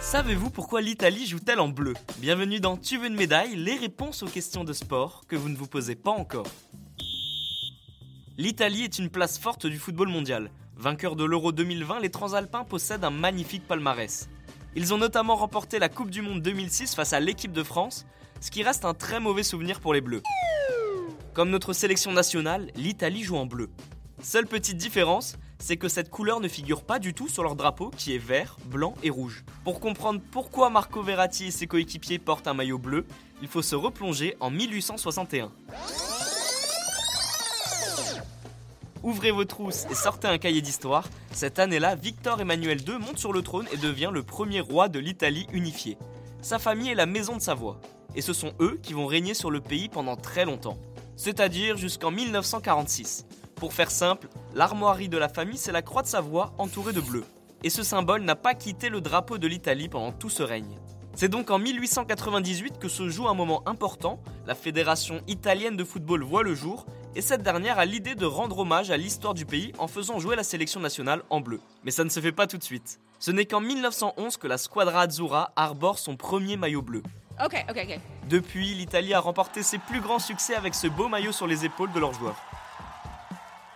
Savez-vous pourquoi l'Italie joue-t-elle en bleu? Bienvenue dans Tu veux une médaille Les réponses aux questions de sport que vous ne vous posez pas encore. L'Italie est une place forte du football mondial. Vainqueur de l'Euro 2020, les Transalpins possèdent un magnifique palmarès. Ils ont notamment remporté la Coupe du Monde 2006 face à l'équipe de France, ce qui reste un très mauvais souvenir pour les Bleus. Comme notre sélection nationale, l'Italie joue en bleu. Seule petite différence, c'est que cette couleur ne figure pas du tout sur leur drapeau qui est vert, blanc et rouge. Pour comprendre pourquoi Marco Verratti et ses coéquipiers portent un maillot bleu, il faut se replonger en 1861. Ouvrez vos trousses et sortez un cahier d'histoire. Cette année-là, Victor Emmanuel II monte sur le trône et devient le premier roi de l'Italie unifiée. Sa famille est la maison de Savoie. Et ce sont eux qui vont régner sur le pays pendant très longtemps. C'est-à-dire jusqu'en 1946. Pour faire simple, l'armoirie de la famille, c'est la croix de Savoie entourée de bleu. Et ce symbole n'a pas quitté le drapeau de l'Italie pendant tout ce règne. C'est donc en 1898 que se joue un moment important, la Fédération italienne de football voit le jour, et cette dernière a l'idée de rendre hommage à l'histoire du pays en faisant jouer la sélection nationale en bleu. Mais ça ne se fait pas tout de suite. Ce n'est qu'en 1911 que la Squadra Azzurra arbore son premier maillot bleu. Ok, ok, ok. Depuis, l'Italie a remporté ses plus grands succès avec ce beau maillot sur les épaules de leurs joueurs.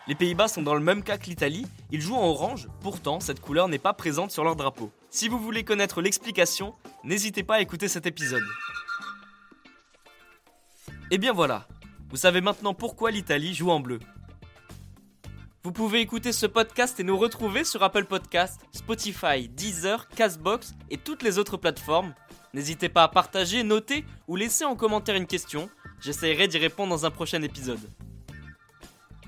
Les Pays-Bas sont dans le même cas que l'Italie, ils jouent en orange, pourtant cette couleur n'est pas présente sur leur drapeau. Si vous voulez connaître l'explication, n'hésitez pas à écouter cet épisode. Et bien voilà, vous savez maintenant pourquoi l'Italie joue en bleu. Vous pouvez écouter ce podcast et nous retrouver sur Apple Podcast, Spotify, Deezer, Castbox et toutes les autres plateformes. N'hésitez pas à partager, noter ou laisser en commentaire une question. J'essaierai d'y répondre dans un prochain épisode.